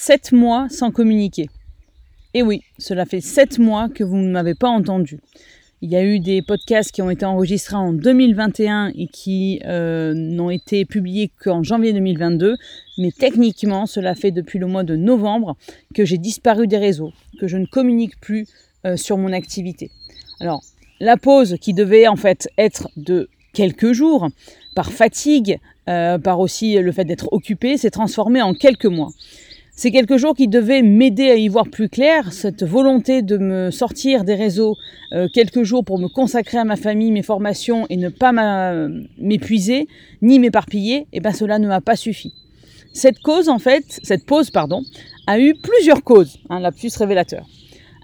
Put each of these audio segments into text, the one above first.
7 mois sans communiquer. Et oui, cela fait 7 mois que vous ne m'avez pas entendu. Il y a eu des podcasts qui ont été enregistrés en 2021 et qui euh, n'ont été publiés qu'en janvier 2022, mais techniquement, cela fait depuis le mois de novembre que j'ai disparu des réseaux, que je ne communique plus euh, sur mon activité. Alors, la pause qui devait en fait être de quelques jours, par fatigue, euh, par aussi le fait d'être occupé, s'est transformée en quelques mois. C'est quelques jours qui devaient m'aider à y voir plus clair, cette volonté de me sortir des réseaux euh, quelques jours pour me consacrer à ma famille, mes formations et ne pas m'épuiser ni m'éparpiller, et eh ben cela ne m'a pas suffi. Cette cause en fait, cette pause pardon, a eu plusieurs causes, hein, la plus révélateur.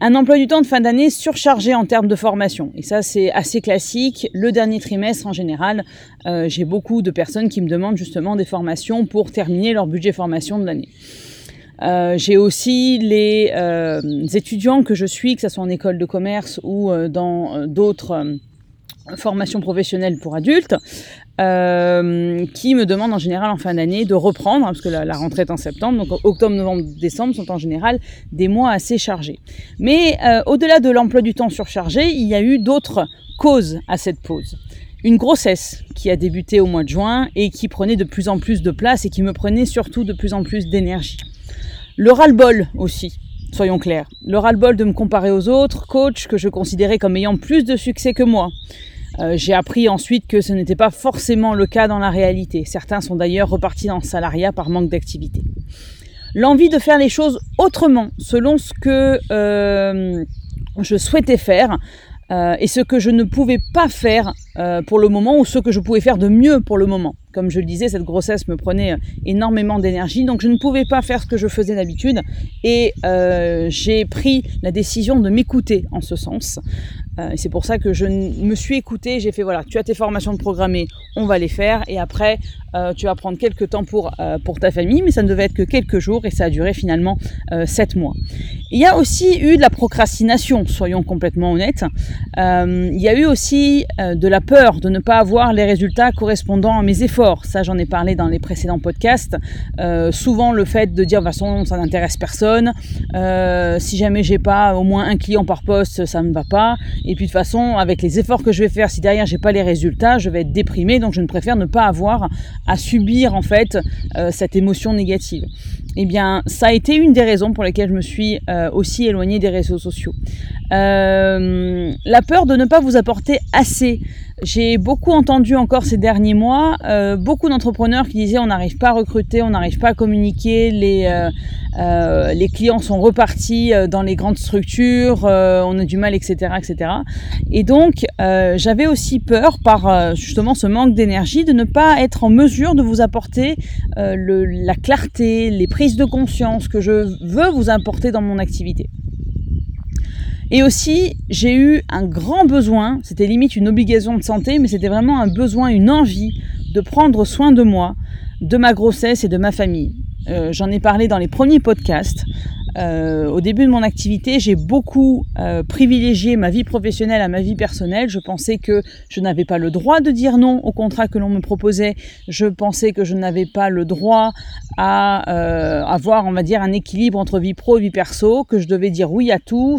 Un emploi du temps de fin d'année surchargé en termes de formation. Et ça, c'est assez classique. Le dernier trimestre, en général, euh, j'ai beaucoup de personnes qui me demandent justement des formations pour terminer leur budget formation de l'année. Euh, j'ai aussi les euh, étudiants que je suis, que ce soit en école de commerce ou euh, dans d'autres formations professionnelles pour adultes, qui me demandent en général en fin d'année de reprendre, hein, parce que la, la, rentrée est en septembre, donc octobre, novembre, décembre sont en général des mois assez chargés. Mais au-delà de l'emploi du temps surchargé, il y a eu d'autres causes à cette pause une grossesse qui a débuté au mois de juin et qui prenait de plus en plus de place et qui me prenait surtout de plus en plus d'énergie. Le ras-le-bol aussi, soyons clairs. Le ras-le-bol de me comparer aux autres coachs que je considérais comme ayant plus de succès que moi. Euh, j'ai appris ensuite que ce n'était pas forcément le cas dans la réalité. Certains sont d'ailleurs repartis dans le salariat par manque d'activité. L'envie de faire les choses autrement, selon ce que euh, je souhaitais faire, euh, et ce que je ne pouvais pas faire pour le moment, ou ce que je pouvais faire de mieux pour le moment. Comme je le disais, cette grossesse me prenait euh, énormément d'énergie, donc je ne pouvais pas faire ce que je faisais d'habitude. Et euh, j'ai pris la décision de m'écouter en ce sens. Euh, c'est pour ça que je me suis écoutée, j'ai fait voilà, tu as tes formations de programmées, on va les faire, et après euh, tu vas prendre quelques temps pour, euh, pour ta famille, mais ça ne devait être que quelques jours, et ça a duré finalement sept mois. Il y a aussi eu de la procrastination, soyons complètement honnêtes. il y a eu aussi de la peur de ne pas avoir les résultats correspondant à mes efforts. Ça, j'en ai parlé dans les précédents podcasts. souvent, le fait de dire, de toute façon, ça n'intéresse personne. si jamais j'ai pas au moins un client par poste, ça ne va pas. Et puis de toute façon, avec les efforts que je vais faire, si derrière j'ai pas les résultats, je vais être déprimé. Donc je ne préfère ne pas avoir à subir en fait euh, cette émotion négative. Eh bien, ça a été une des raisons pour lesquelles je me suis euh, aussi éloignée des réseaux sociaux. Euh, la peur de ne pas vous apporter assez. J'ai beaucoup entendu encore ces derniers mois euh, beaucoup d'entrepreneurs qui disaient on n'arrive pas à recruter, on n'arrive pas à communiquer, les, clients sont repartis dans les grandes structures, on a du mal, etc. etc. Et donc j'avais aussi peur par justement ce manque d'énergie de ne pas être en mesure de vous apporter la clarté, les prises de conscience que je veux vous apporter dans mon activité. Et aussi, j'ai eu un grand besoin, c'était limite une obligation de santé, mais c'était vraiment un besoin, une envie de prendre soin de moi, de ma grossesse et de ma famille. Euh, j'en ai parlé dans les premiers podcasts. Euh, au début de mon activité, j'ai beaucoup euh, privilégié ma vie professionnelle à ma vie personnelle. Je pensais que je n'avais pas le droit de dire non au contrat que l'on me proposait. Je pensais que je n'avais pas le droit à euh, avoir, on va dire, un équilibre entre vie pro et vie perso, que je devais dire oui à tout,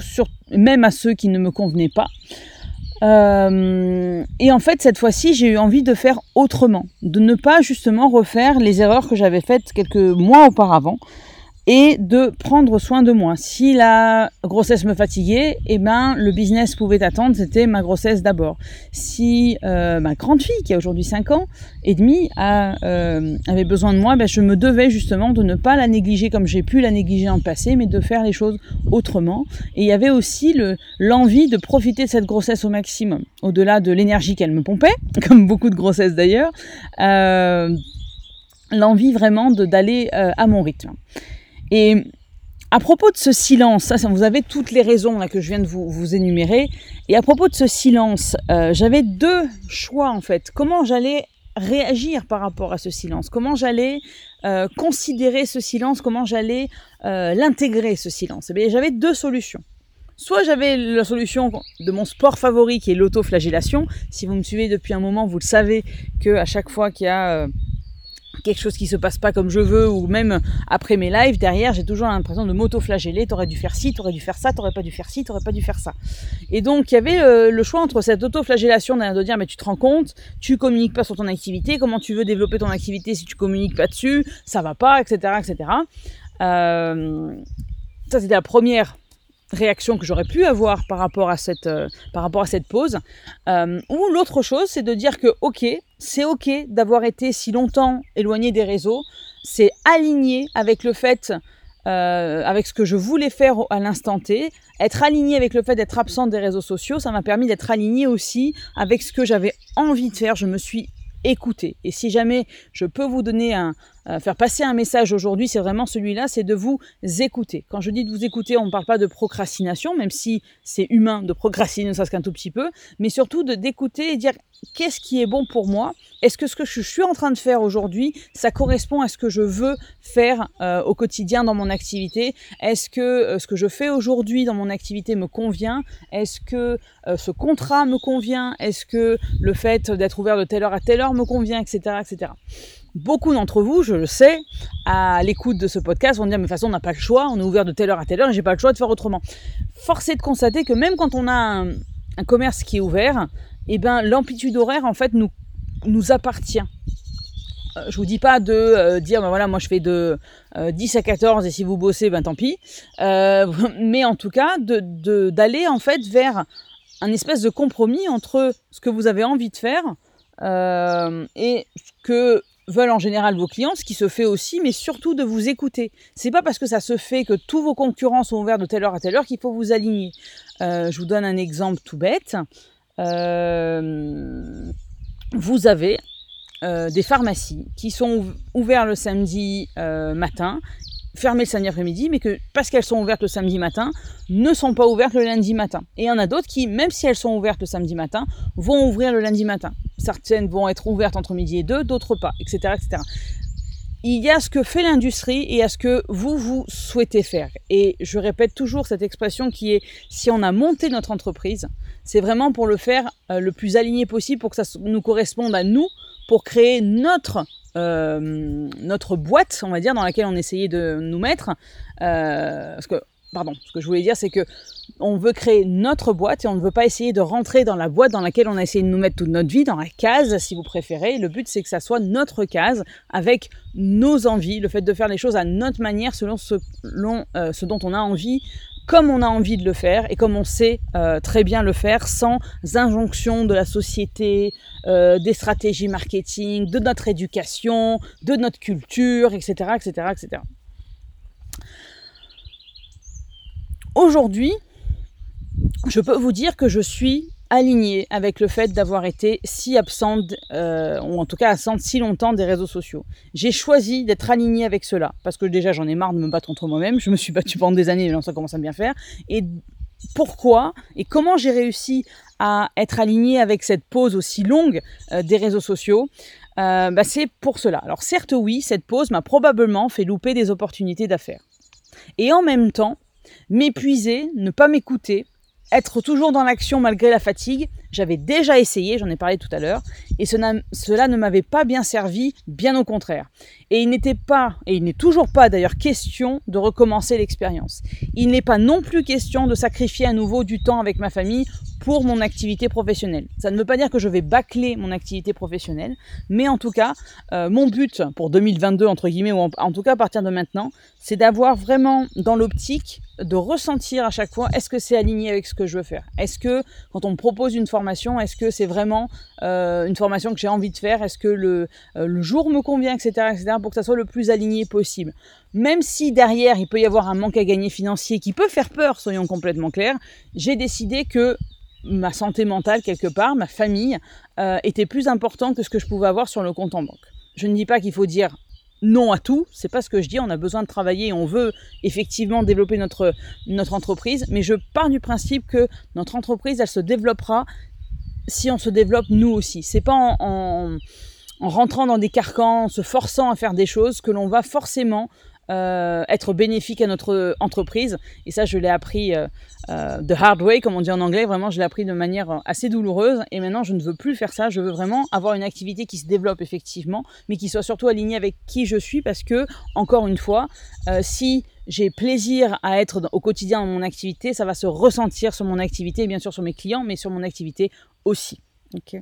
même à ceux qui ne me convenaient pas. et en fait, cette fois-ci, j'ai eu envie de faire autrement, de ne pas justement refaire les erreurs que j'avais faites quelques mois auparavant. Et de prendre soin de moi. Si la grossesse me fatiguait, eh ben, le business pouvait attendre, c'était ma grossesse d'abord. Si euh, ma grande fille, qui a aujourd'hui 5 ans et demi, a, euh, avait besoin de moi, ben, je me devais justement de ne pas la négliger comme j'ai pu la négliger en passé, mais de faire les choses autrement. Et il y avait aussi l'envie de profiter de cette grossesse au maximum, au-delà de l'énergie qu'elle me pompait, comme beaucoup de grossesses d'ailleurs. Euh, l'envie vraiment d'aller à mon rythme. Et à propos de ce silence, vous avez toutes les raisons que je viens de vous, énumérer. Et à propos de ce silence, euh, j'avais deux choix en fait. Comment j'allais réagir par rapport à ce silence? Comment j'allais euh, considérer ce silence? Comment j'allais euh, l'intégrer ce silence? Eh J'avais deux solutions. Soit j'avais la solution de mon sport favori qui est l'autoflagellation. Si vous me suivez depuis un moment, vous le savez que à chaque fois qu'il y a quelque chose qui se passe pas comme je veux, ou même après mes lives, derrière, j'ai toujours l'impression de m'auto-flageller. T'aurais dû faire ci, t'aurais dû faire ça, t'aurais pas dû faire ci, t'aurais pas dû faire ça. Et donc, il y avait euh, le choix entre cette auto-flagellation de dire, mais tu te rends compte, tu communiques pas sur ton activité, comment tu veux développer ton activité si tu communiques pas dessus, ça va pas, etc., etc. Euh, ça, c'était la première réaction que j'aurais pu avoir par rapport à cette, euh, par rapport à cette pause. ou l'autre chose, c'est de dire que, ok, c'est ok d'avoir été si longtemps éloigné des réseaux. C'est aligné avec le fait, euh, avec ce que je voulais faire à l'instant T. Être aligné avec le fait d'être absent des réseaux sociaux, ça m'a permis d'être aligné aussi avec ce que j'avais envie de faire. Je me suis écouter. Et si jamais je peux vous donner un, euh, faire passer un message aujourd'hui, c'est vraiment celui-là, c'est de vous écouter. Quand je dis de vous écouter, on ne parle pas de procrastination, même si c'est humain de procrastiner, ça ce qu'un tout petit peu, mais surtout de d'écouter et dire qu'est-ce qui est bon pour moi? Est-ce que ce que je suis en train de faire aujourd'hui, ça correspond à ce que je veux faire euh, au quotidien dans mon activité? Est-ce que euh, ce que je fais aujourd'hui dans mon activité me convient? Est-ce que ce contrat me convient? Est-ce que le fait d'être ouvert de telle heure à telle heure me convient, etc., etc. Beaucoup d'entre vous, je le sais, à l'écoute de ce podcast, vont dire, mais de toute façon, on n'a pas le choix, on est ouvert de telle heure à telle heure j'ai pas le choix de faire autrement. Force est de constater que même quand on a un, commerce qui est ouvert, eh ben, l'amplitude horaire, en fait, nous, appartient. Euh, je vous dis pas de euh, dire, ben moi je fais de 10 euh, à 14 et si vous bossez, ben tant pis. mais en tout cas, d'aller en fait vers un espèce de compromis entre ce que vous avez envie de faire et ce que veulent en général vos clients, ce qui se fait aussi, mais surtout de vous écouter. C'est pas parce que ça se fait que tous vos concurrents sont ouverts de telle heure à telle heure qu'il faut vous aligner. Euh, je vous donne un exemple tout bête. Euh, vous avez euh, des pharmacies qui sont ouvertes le samedi matin fermées le samedi après-midi, mais que parce qu'elles sont ouvertes le samedi matin, ne sont pas ouvertes le lundi matin. Et il y en a d'autres qui, même si elles sont ouvertes le samedi matin, vont ouvrir le lundi matin. Certaines vont être ouvertes entre midi et deux, d'autres pas, etc., etc. Il y a ce que fait l'industrie et a ce que vous, vous souhaitez faire. Et je répète toujours cette expression qui est, si on a monté notre entreprise, c'est vraiment pour le faire euh, le plus aligné possible, pour que ça nous corresponde à nous, pour créer notre notre boîte, on va dire, dans laquelle on essayait de nous mettre. Euh, parce que, pardon, ce que je voulais dire, c'est que on veut créer notre boîte et on ne veut pas essayer de rentrer dans la boîte dans laquelle on a essayé de nous mettre toute notre vie, dans la case, si vous préférez. Le but, c'est que ça soit notre case, avec nos envies, le fait de faire les choses à notre manière, selon ce, euh, ce dont on a envie, comme on a envie de le faire et comme on sait euh, très bien le faire sans injonction de la société, euh, des stratégies marketing, de notre éducation, de notre culture, etc. etc., etc. Aujourd'hui, je peux vous dire que je suis alignée avec le fait d'avoir été si absente, euh, ou en tout cas absente si longtemps des réseaux sociaux. J'ai choisi d'être alignée avec cela, parce que déjà j'en ai marre de me battre contre moi-même, je me suis battue pendant des années, mais ça commence à bien faire. Et pourquoi et comment j'ai réussi à être alignée avec cette pause aussi longue euh, des réseaux sociaux? Euh, bah, C'est pour cela. Alors certes oui, cette pause m'a probablement fait louper des opportunités d'affaires. Et en même temps, m'épuiser, ne pas m'écouter, être toujours dans l'action malgré la fatigue, J'avais déjà essayé, j'en ai parlé tout à l'heure, et cela ne m'avait pas bien servi, bien au contraire. Et il n'était pas, et il n'est toujours pas d'ailleurs question de recommencer l'expérience. Il n'est pas non plus question de sacrifier à nouveau du temps avec ma famille pour mon activité professionnelle. Ça ne veut pas dire que je vais bâcler mon activité professionnelle, mais en tout cas, euh, mon but pour 2022, entre guillemets, ou en, tout cas à partir de maintenant, c'est d'avoir vraiment dans l'optique de ressentir à chaque fois est-ce que c'est aligné avec ce que je veux faire? Est-ce que quand on me propose une formation, est-ce que c'est vraiment euh, une formation que j'ai envie de faire? Est-ce que le, euh, le, jour me convient, etc., etc., pour que ça soit le plus aligné possible? Même si derrière il peut y avoir un manque à gagner financier qui peut faire peur, soyons complètement clairs, j'ai décidé que ma santé mentale quelque part, ma famille, euh, était plus important que ce que je pouvais avoir sur le compte en banque. Je ne dis pas qu'il faut dire non à tout, c'est pas ce que je dis, on a besoin de travailler, on veut effectivement développer notre, entreprise, mais je pars du principe que notre entreprise, elle se développera si on se développe nous aussi. C'est pas en, rentrant dans des carcans, en se forçant à faire des choses que l'on va forcément euh, être bénéfique à notre entreprise. Et ça, je l'ai appris euh, euh, the hard way, comme on dit en anglais. Vraiment, je l'ai appris de manière assez douloureuse. Et maintenant, je ne veux plus faire ça. Je veux vraiment avoir une activité qui se développe effectivement, mais qui soit surtout alignée avec qui je suis. Parce que, encore une fois, si j'ai plaisir à être au quotidien dans mon activité, ça va se ressentir sur mon activité, bien sûr sur mes clients, mais sur mon activité aussi. Ok.